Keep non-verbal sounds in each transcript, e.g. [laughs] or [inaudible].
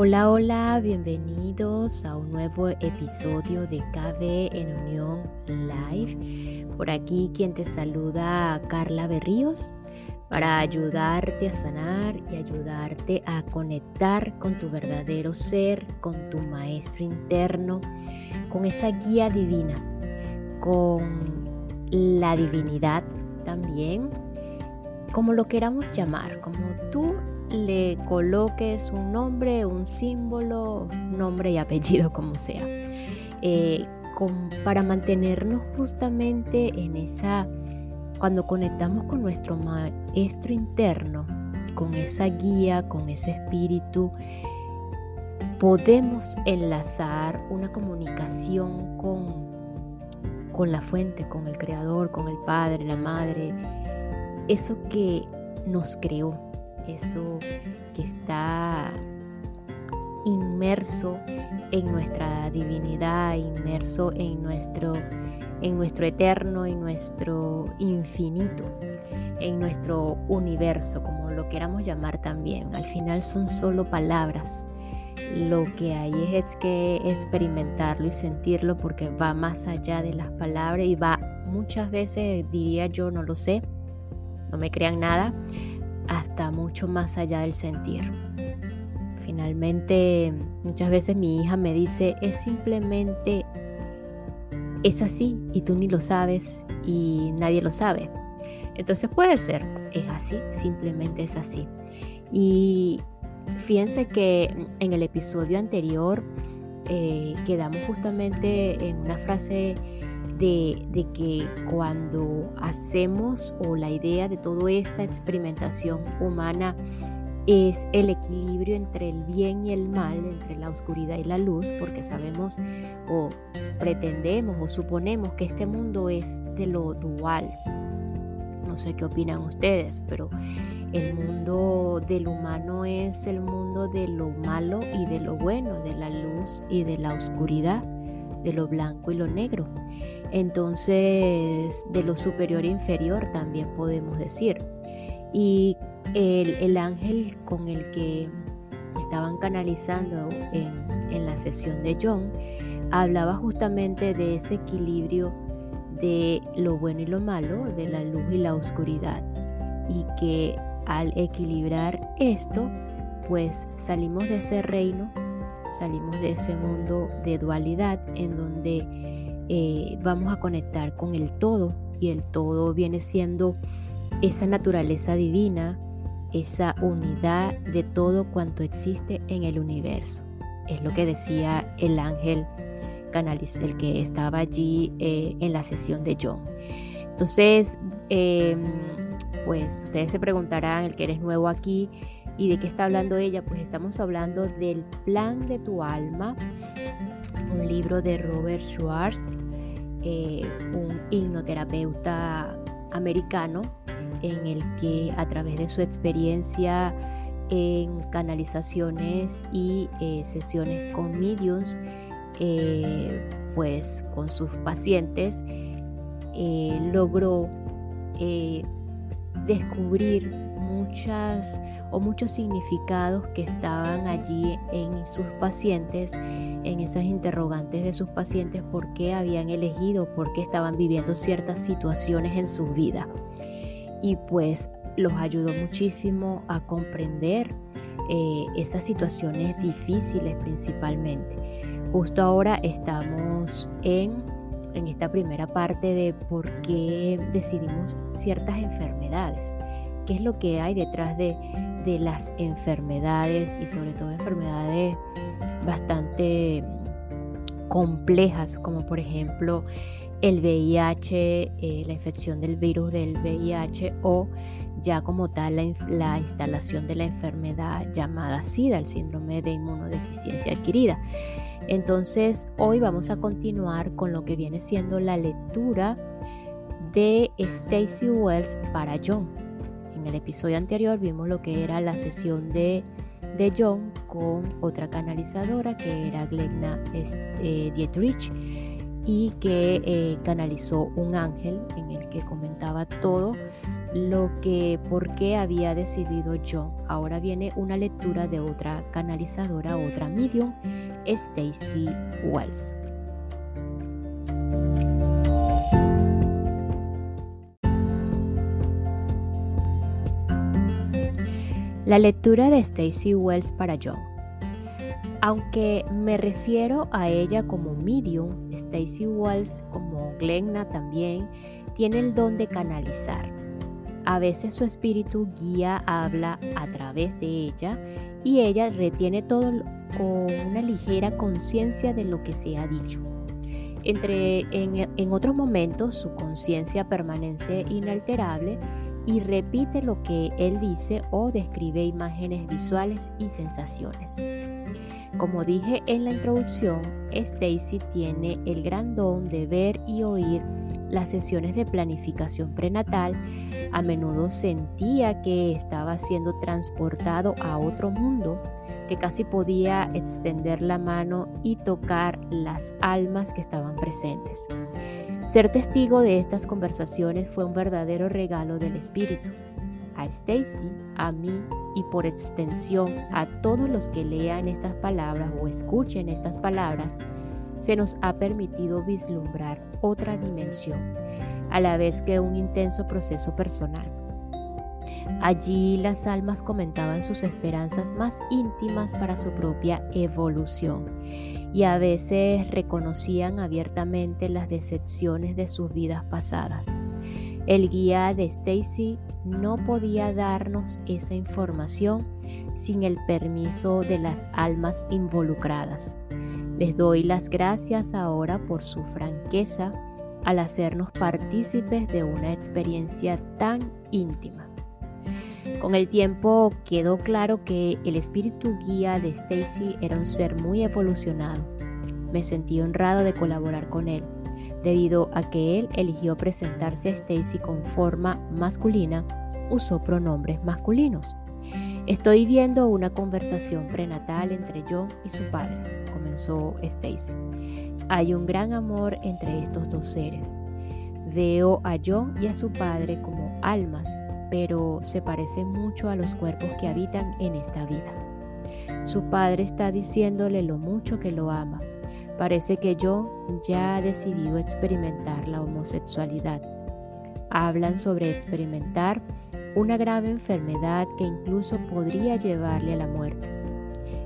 Hola, hola, bienvenidos a un nuevo episodio de KB en Unión Live. Por aquí quien te saluda, Carla Berríos, para ayudarte a sanar y ayudarte a conectar con tu verdadero ser, con tu maestro interno, con esa guía divina, con la divinidad también, como lo queramos llamar, como tú le coloques un nombre, un símbolo, nombre y apellido [laughs] como sea, eh, para mantenernos justamente en esa, cuando conectamos con nuestro maestro interno, con esa guía, con ese espíritu, podemos enlazar una comunicación con, con la fuente, con el creador, con el padre, la madre, eso que nos creó eso que está inmerso en nuestra divinidad, inmerso en nuestro, en nuestro eterno, en nuestro infinito, en nuestro universo, como lo queramos llamar también. Al final son solo palabras. Lo que hay es que experimentarlo y sentirlo porque va más allá de las palabras y va muchas veces, diría yo, no lo sé, no me crean nada, hasta mucho más allá del sentir. Finalmente, muchas veces mi hija me dice, es simplemente, es así y tú ni lo sabes y nadie lo sabe. Entonces puede ser, es así, simplemente es así. Y fíjense que en el episodio anterior eh, quedamos justamente en una frase de, que cuando hacemos o la idea de toda esta experimentación humana es el equilibrio entre el bien y el mal, entre la oscuridad y la luz, porque sabemos o pretendemos o suponemos que este mundo es de lo dual. No sé qué opinan ustedes, pero el mundo del humano es el mundo de lo malo y de lo bueno, de la luz y de la oscuridad, de lo blanco y lo negro. Entonces, de lo superior e inferior también podemos decir. Y el, ángel con el que estaban canalizando en, la sesión de John hablaba justamente de ese equilibrio de lo bueno y lo malo, de la luz y la oscuridad. Y que al equilibrar esto, pues salimos de ese reino, salimos de ese mundo de dualidad en donde eh, vamos a conectar con el todo y el todo viene siendo esa naturaleza divina, esa unidad de todo cuanto existe en el universo. Es lo que decía el ángel Canalis, el que estaba allí eh, en la sesión de John. Entonces, em, pues ustedes se preguntarán, el que eres nuevo aquí, ¿y de qué está hablando ella? Pues estamos hablando del plan de tu alma, un libro de Robert Schwartz, eh, un hipnoterapeuta americano, en el que a través de su experiencia en canalizaciones y eh, sesiones con mediums, eh, pues con sus pacientes, logró descubrir muchas o muchos significados que estaban allí en sus pacientes, en esas interrogantes de sus pacientes, por qué habían elegido, por qué estaban viviendo ciertas situaciones en su vida. Y pues los ayudó muchísimo a comprender eh, esas situaciones difíciles principalmente. Justo ahora estamos en, en esta primera parte de por qué decidimos ciertas enfermedades qué es lo que hay detrás de, las enfermedades y sobre todo enfermedades bastante complejas como por ejemplo el VIH, eh, la infección del virus del VIH o ya como tal la, la, instalación de la enfermedad llamada SIDA, el síndrome de inmunodeficiencia adquirida. Entonces hoy vamos a continuar con lo que viene siendo la lectura de Stacy Wells para John el episodio anterior vimos lo que era la sesión de, de John con otra canalizadora que era Glenna eh, Dietrich y que eh, canalizó un ángel en el que comentaba todo lo que por qué había decidido yo. Ahora viene una lectura de otra canalizadora, otra medium, Stacy Wells. La lectura de Stacy Wells para John. Aunque me refiero a ella como medium, Stacy Wells como Glenna también tiene el don de canalizar. A veces su espíritu guía habla a través de ella y ella retiene todo con una ligera conciencia de lo que se ha dicho. Entre, en, en otros momentos su conciencia permanece inalterable y repite lo que él dice o describe imágenes visuales y sensaciones. Como dije en la introducción, Stacy tiene el gran don de ver y oír las sesiones de planificación prenatal. A menudo sentía que estaba siendo transportado a otro mundo, que casi podía extender la mano y tocar las almas que estaban presentes. Ser testigo de estas conversaciones fue un verdadero regalo del Espíritu. A Stacy, a mí y por extensión a todos los que lean estas palabras o escuchen estas palabras, se nos ha permitido vislumbrar otra dimensión, a la vez que un intenso proceso personal. Allí las almas comentaban sus esperanzas más íntimas para su propia evolución y a veces reconocían abiertamente las decepciones de sus vidas pasadas. El guía de Stacy no podía darnos esa información sin el permiso de las almas involucradas. Les doy las gracias ahora por su franqueza al hacernos partícipes de una experiencia tan íntima. Con el tiempo quedó claro que el espíritu guía de Stacy era un ser muy evolucionado. Me sentí honrado de colaborar con él, debido a que él eligió presentarse a Stacy con forma masculina, usó pronombres masculinos. Estoy viendo una conversación prenatal entre John y su padre, comenzó Stacy. Hay un gran amor entre estos dos seres. Veo a John y a su padre como almas pero se parece mucho a los cuerpos que habitan en esta vida. Su padre está diciéndole lo mucho que lo ama. Parece que yo ya ha decidido experimentar la homosexualidad. Hablan sobre experimentar una grave enfermedad que incluso podría llevarle a la muerte.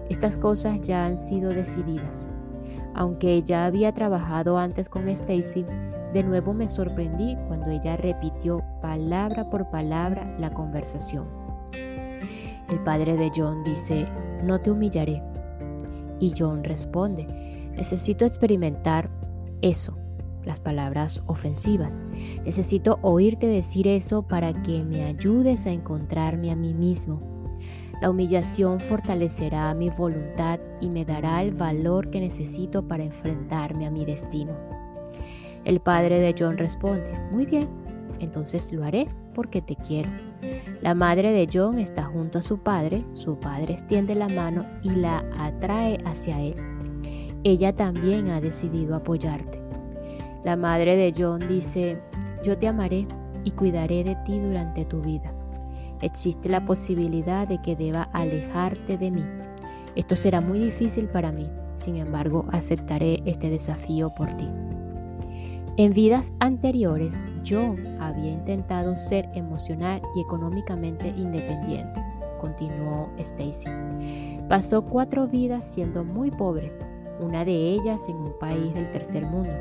Estas cosas ya han sido decididas. Aunque ya había trabajado antes con Stacy, de nuevo me sorprendí cuando ella repitió palabra por palabra la conversación. El padre de John dice, no te humillaré. Y John responde, necesito experimentar eso, las palabras ofensivas. Necesito oírte decir eso para que me ayudes a encontrarme a mí mismo. La humillación fortalecerá mi voluntad y me dará el valor que necesito para enfrentarme a mi destino. El padre de John responde, muy bien, entonces lo haré porque te quiero. La madre de John está junto a su padre, su padre extiende la mano y la atrae hacia él. Ella también ha decidido apoyarte. La madre de John dice, yo te amaré y cuidaré de ti durante tu vida. Existe la posibilidad de que deba alejarte de mí. Esto será muy difícil para mí, sin embargo aceptaré este desafío por ti. En vidas anteriores, yo había intentado ser emocional y económicamente independiente, continuó Stacy. Pasó cuatro vidas siendo muy pobre, una de ellas en un país del tercer mundo.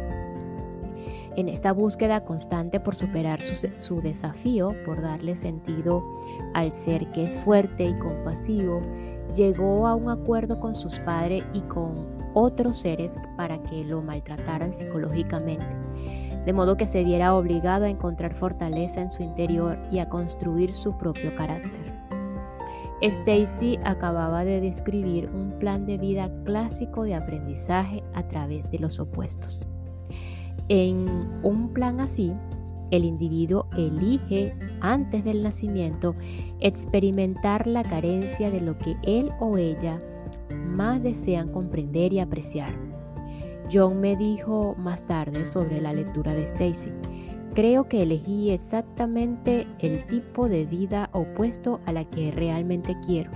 En esta búsqueda constante por superar su, su desafío, por darle sentido al ser que es fuerte y compasivo, llegó a un acuerdo con sus padres y con otros seres para que lo maltrataran psicológicamente de modo que se viera obligado a encontrar fortaleza en su interior y a construir su propio carácter. Stacy acababa de describir un plan de vida clásico de aprendizaje a través de los opuestos. En un plan así, el individuo elige antes del nacimiento experimentar la carencia de lo que él o ella más desean comprender y apreciar John me dijo más tarde sobre la lectura de Stacy Creo que elegí exactamente el tipo de vida opuesto a la que realmente quiero,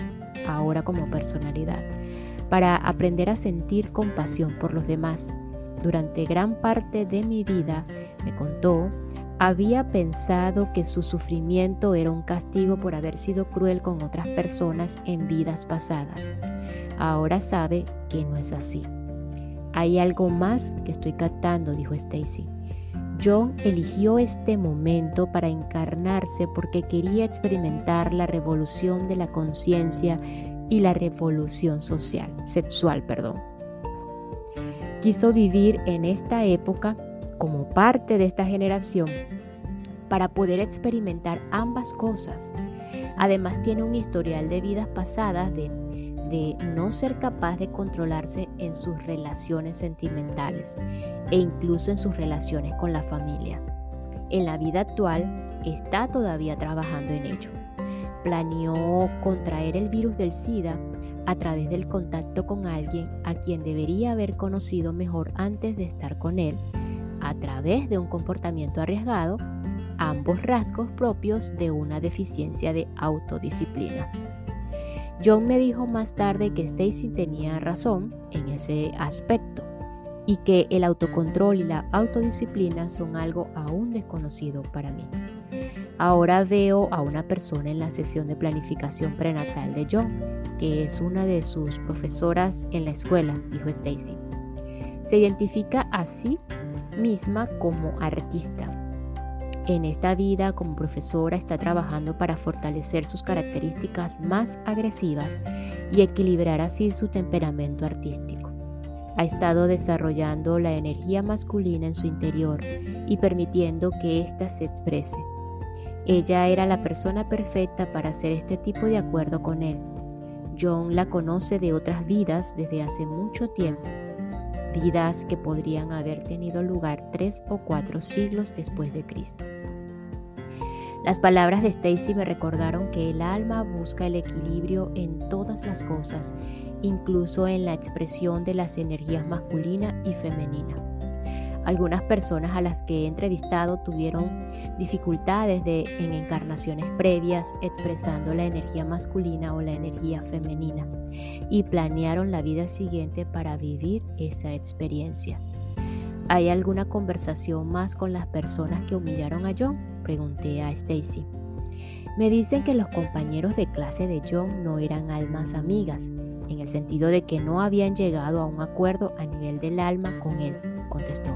ahora como personalidad, para aprender a sentir compasión por los demás. Durante gran parte de mi vida, me contó, había pensado que su sufrimiento era un castigo por haber sido cruel con otras personas en vidas pasadas. Ahora sabe que no es así. Hay algo más que estoy captando, dijo Stacy. John eligió este momento para encarnarse porque quería experimentar la revolución de la conciencia y la revolución social, sexual, perdón. Quiso vivir en esta época como parte de esta generación para poder experimentar ambas cosas. Además tiene un historial de vidas pasadas de, de no ser capaz de controlarse en sus relaciones sentimentales e incluso en sus relaciones con la familia. En la vida actual está todavía trabajando en ello. Planeó contraer el virus del SIDA a través del contacto con alguien a quien debería haber conocido mejor antes de estar con él a través de un comportamiento arriesgado, ambos rasgos propios de una deficiencia de autodisciplina. John me dijo más tarde que Stacy tenía razón en ese aspecto y que el autocontrol y la autodisciplina son algo aún desconocido para mí. Ahora veo a una persona en la sesión de planificación prenatal de John, que es una de sus profesoras en la escuela, dijo Stacy. Se identifica así misma como artista. En esta vida como profesora está trabajando para fortalecer sus características más agresivas y equilibrar así su temperamento artístico. Ha estado desarrollando la energía masculina en su interior y permitiendo que ésta se exprese. Ella era la persona perfecta para hacer este tipo de acuerdo con él. John la conoce de otras vidas desde hace mucho tiempo vidas que podrían haber tenido lugar tres o cuatro siglos después de Cristo. Las palabras de Stacy me recordaron que el alma busca el equilibrio en todas las cosas, incluso en la expresión de las energías masculina y femenina. Algunas personas a las que he entrevistado tuvieron dificultades de, en encarnaciones previas expresando la energía masculina o la energía femenina y planearon la vida siguiente para vivir esa experiencia. ¿Hay alguna conversación más con las personas que humillaron a John? Pregunté a Stacy. Me dicen que los compañeros de clase de John no eran almas amigas, en el sentido de que no habían llegado a un acuerdo a nivel del alma con él, contestó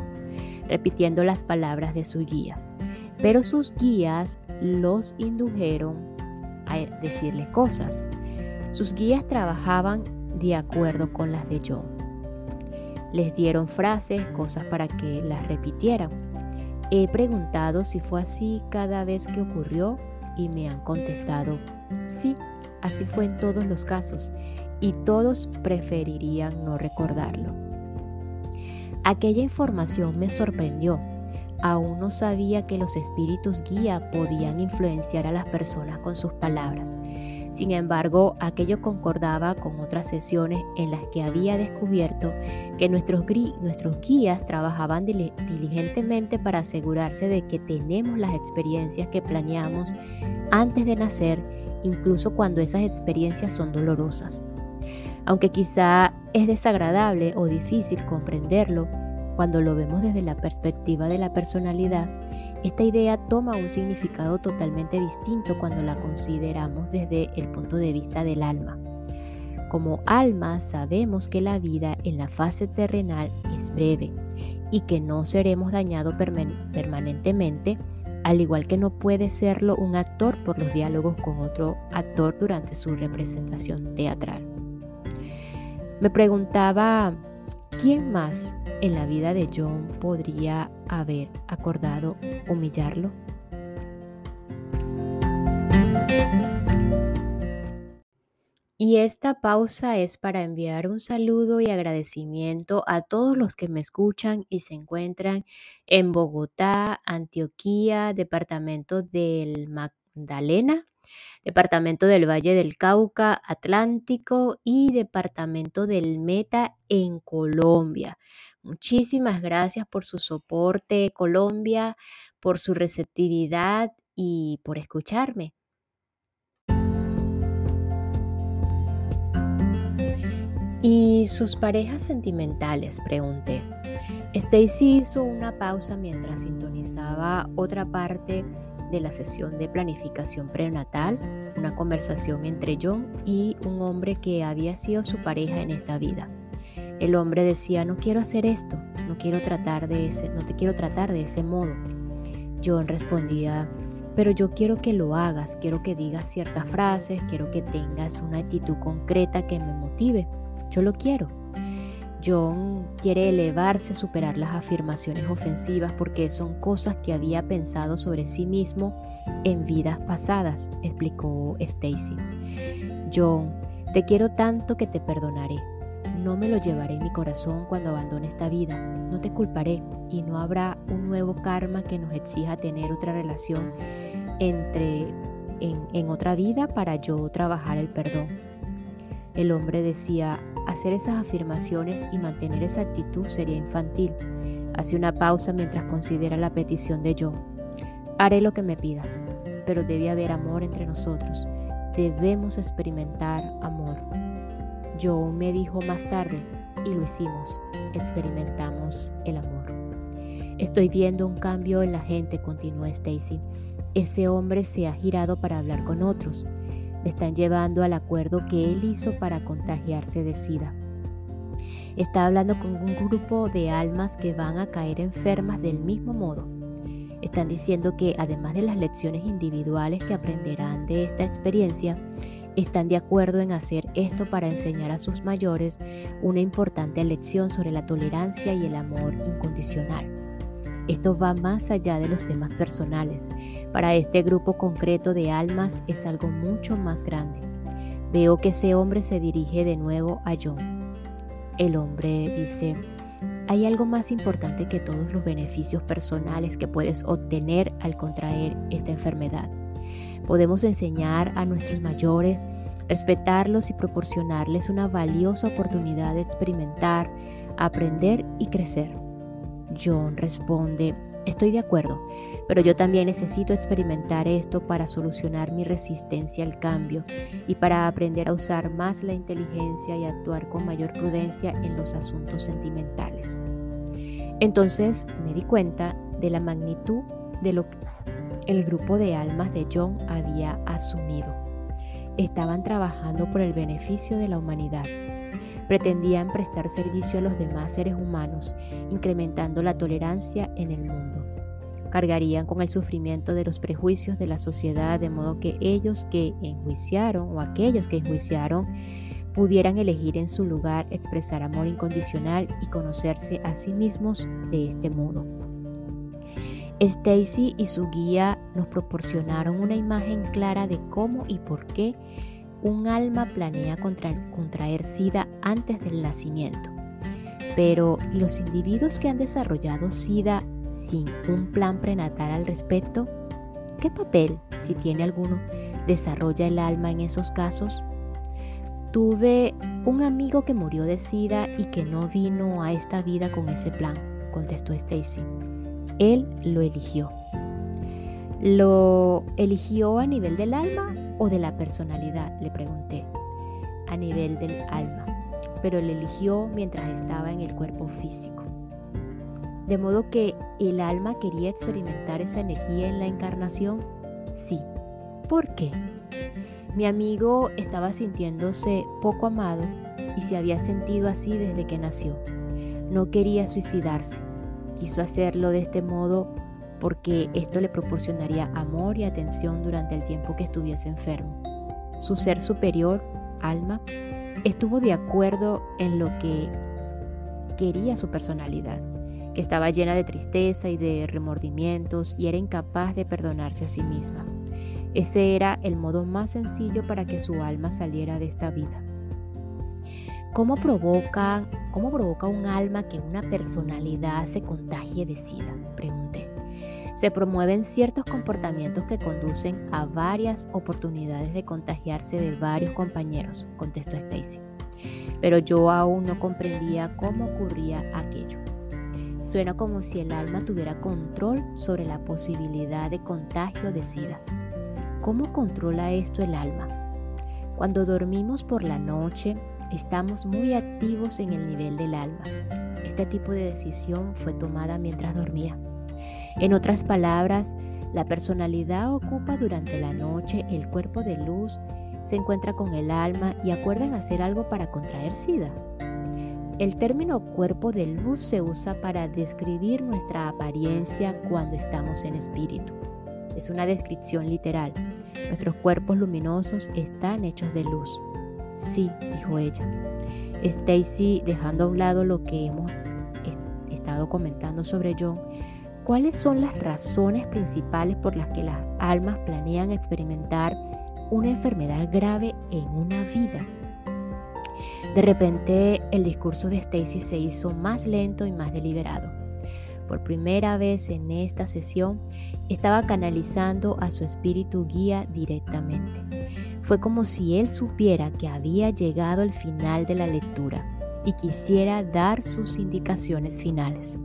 repitiendo las palabras de su guía. Pero sus guías los indujeron a decirle cosas. Sus guías trabajaban de acuerdo con las de John. Les dieron frases, cosas para que las repitieran. He preguntado si fue así cada vez que ocurrió y me han contestado, sí, así fue en todos los casos y todos preferirían no recordarlo. Aquella información me sorprendió. Aún no sabía que los espíritus guía podían influenciar a las personas con sus palabras. Sin embargo, aquello concordaba con otras sesiones en las que había descubierto que nuestros, nuestros guías trabajaban diligentemente para asegurarse de que tenemos las experiencias que planeamos antes de nacer, incluso cuando esas experiencias son dolorosas. Aunque quizá es desagradable o difícil comprenderlo cuando lo vemos desde la perspectiva de la personalidad, esta idea toma un significado totalmente distinto cuando la consideramos desde el punto de vista del alma. Como alma sabemos que la vida en la fase terrenal es breve y que no seremos dañados permanentemente, al igual que no puede serlo un actor por los diálogos con otro actor durante su representación teatral. Me preguntaba, ¿quién más en la vida de John podría haber acordado humillarlo? Y esta pausa es para enviar un saludo y agradecimiento a todos los que me escuchan y se encuentran en Bogotá, Antioquía, departamento del Magdalena, Departamento del Valle del Cauca, Atlántico y Departamento del Meta en Colombia. Muchísimas gracias por su soporte, Colombia, por su receptividad y por escucharme. ¿Y sus parejas sentimentales? Pregunté. Stacy hizo una pausa mientras sintonizaba otra parte de la sesión de planificación prenatal, una conversación entre John y un hombre que había sido su pareja en esta vida. El hombre decía, no quiero hacer esto, no quiero tratar de ese, no te quiero tratar de ese modo. John respondía, pero yo quiero que lo hagas, quiero que digas ciertas frases, quiero que tengas una actitud concreta que me motive. Yo lo quiero. John quiere elevarse, superar las afirmaciones ofensivas porque son cosas que había pensado sobre sí mismo en vidas pasadas, explicó Stacy. John, te quiero tanto que te perdonaré. No me lo llevaré en mi corazón cuando abandone esta vida. No te culparé y no habrá un nuevo karma que nos exija tener otra relación entre en, en otra vida para yo trabajar el perdón. El hombre decía, Hacer esas afirmaciones y mantener esa actitud sería infantil. Hace una pausa mientras considera la petición de yo. Haré lo que me pidas, pero debe haber amor entre nosotros. Debemos experimentar amor. Yo me dijo más tarde, y lo hicimos. Experimentamos el amor. Estoy viendo un cambio en la gente, continuó Stacy. Ese hombre se ha girado para hablar con otros están llevando al acuerdo que él hizo para contagiarse de SIDA. Está hablando con un grupo de almas que van a caer enfermas del mismo modo. Están diciendo que además de las lecciones individuales que aprenderán de esta experiencia, están de acuerdo en hacer esto para enseñar a sus mayores una importante lección sobre la tolerancia y el amor incondicional. Esto va más allá de los temas personales. Para este grupo concreto de almas es algo mucho más grande. Veo que ese hombre se dirige de nuevo a John. El hombre dice, hay algo más importante que todos los beneficios personales que puedes obtener al contraer esta enfermedad. Podemos enseñar a nuestros mayores, respetarlos y proporcionarles una valiosa oportunidad de experimentar, aprender y crecer. John responde, estoy de acuerdo, pero yo también necesito experimentar esto para solucionar mi resistencia al cambio y para aprender a usar más la inteligencia y actuar con mayor prudencia en los asuntos sentimentales. Entonces me di cuenta de la magnitud de lo que el grupo de almas de John había asumido. Estaban trabajando por el beneficio de la humanidad pretendían prestar servicio a los demás seres humanos, incrementando la tolerancia en el mundo. Cargarían con el sufrimiento de los prejuicios de la sociedad, de modo que ellos que enjuiciaron o aquellos que enjuiciaron pudieran elegir en su lugar expresar amor incondicional y conocerse a sí mismos de este modo. Stacy y su guía nos proporcionaron una imagen clara de cómo y por qué un alma planea contraer SIDA antes del nacimiento. Pero los individuos que han desarrollado SIDA sin un plan prenatal al respecto? ¿Qué papel, si tiene alguno, desarrolla el alma en esos casos? Tuve un amigo que murió de SIDA y que no vino a esta vida con ese plan, contestó Stacy. Él lo eligió. ¿Lo eligió a nivel del alma o de la personalidad? Le pregunté. A nivel del alma, pero él eligió mientras estaba en el cuerpo físico. De modo que el alma quería experimentar esa energía en la encarnación. Sí. ¿Por qué? Mi amigo estaba sintiéndose poco amado y se había sentido así desde que nació. No quería suicidarse. Quiso hacerlo de este modo porque esto le proporcionaría amor y atención durante el tiempo que estuviese enfermo. Su ser superior, alma, estuvo de acuerdo en lo que quería su personalidad, que estaba llena de tristeza y de remordimientos y era incapaz de perdonarse a sí misma. Ese era el modo más sencillo para que su alma saliera de esta vida. ¿Cómo provoca, cómo provoca un alma que una personalidad se contagie de sida? Pregunté. Se promueven ciertos comportamientos que conducen a varias oportunidades de contagiarse de varios compañeros, contestó Stacy. Pero yo aún no comprendía cómo ocurría aquello. Suena como si el alma tuviera control sobre la posibilidad de contagio de SIDA. ¿Cómo controla esto el alma? Cuando dormimos por la noche, estamos muy activos en el nivel del alma. Este tipo de decisión fue tomada mientras dormía. En otras palabras, la personalidad ocupa durante la noche el cuerpo de luz, se encuentra con el alma y acuerdan hacer algo para contraer SIDA. El término cuerpo de luz se usa para describir nuestra apariencia cuando estamos en espíritu. Es una descripción literal. Nuestros cuerpos luminosos están hechos de luz. Sí, dijo ella. Stacy, dejando a un lado lo que hemos estado comentando sobre John, ¿cuáles son las razones principales por las que las almas planean experimentar una enfermedad grave en una vida? De repente el discurso de Stacy se hizo más lento y más deliberado. Por primera vez en esta sesión estaba canalizando a su espíritu guía directamente. Fue como si él supiera que había llegado el final de la lectura y quisiera dar sus indicaciones finales.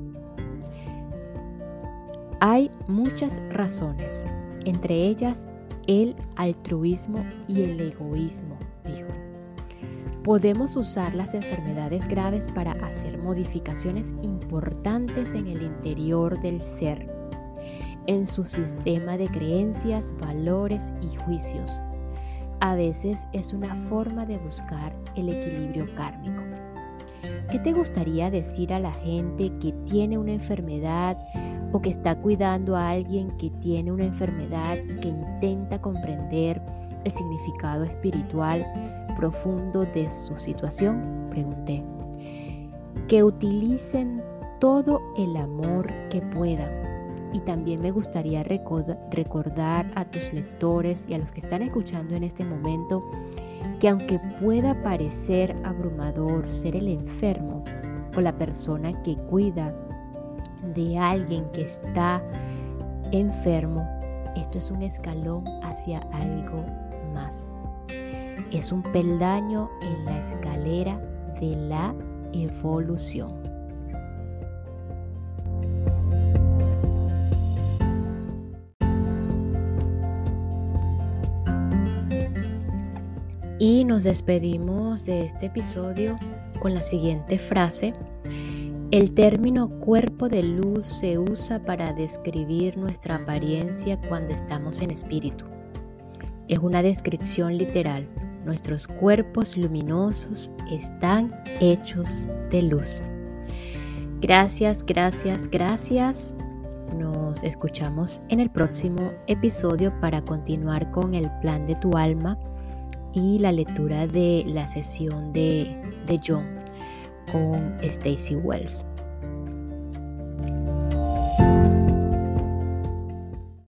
Hay muchas razones, entre ellas el altruismo y el egoísmo, dijo. Podemos usar las enfermedades graves para hacer modificaciones importantes en el interior del ser, en su sistema de creencias, valores y juicios. A veces es una forma de buscar el equilibrio kármico. ¿Qué te gustaría decir a la gente que tiene una enfermedad o que está cuidando a alguien que tiene una enfermedad y que intenta comprender el significado espiritual profundo de su situación? Pregunté. Que utilicen todo el amor que puedan. Y también me gustaría recordar a tus lectores y a los que están escuchando en este momento que aunque pueda parecer abrumador ser el enfermo o la persona que cuida de alguien que está enfermo, esto es un escalón hacia algo más es un peldaño en la escalera de la evolución. Y nos despedimos de este episodio con la siguiente frase. El término cuerpo de luz se usa para describir nuestra apariencia cuando estamos en espíritu. Es una descripción literal Nuestros cuerpos luminosos están hechos de luz. Gracias, gracias, gracias. Nos escuchamos en el próximo episodio para continuar con el plan de tu alma y la lectura de la sesión de, de John con Stacy Wells.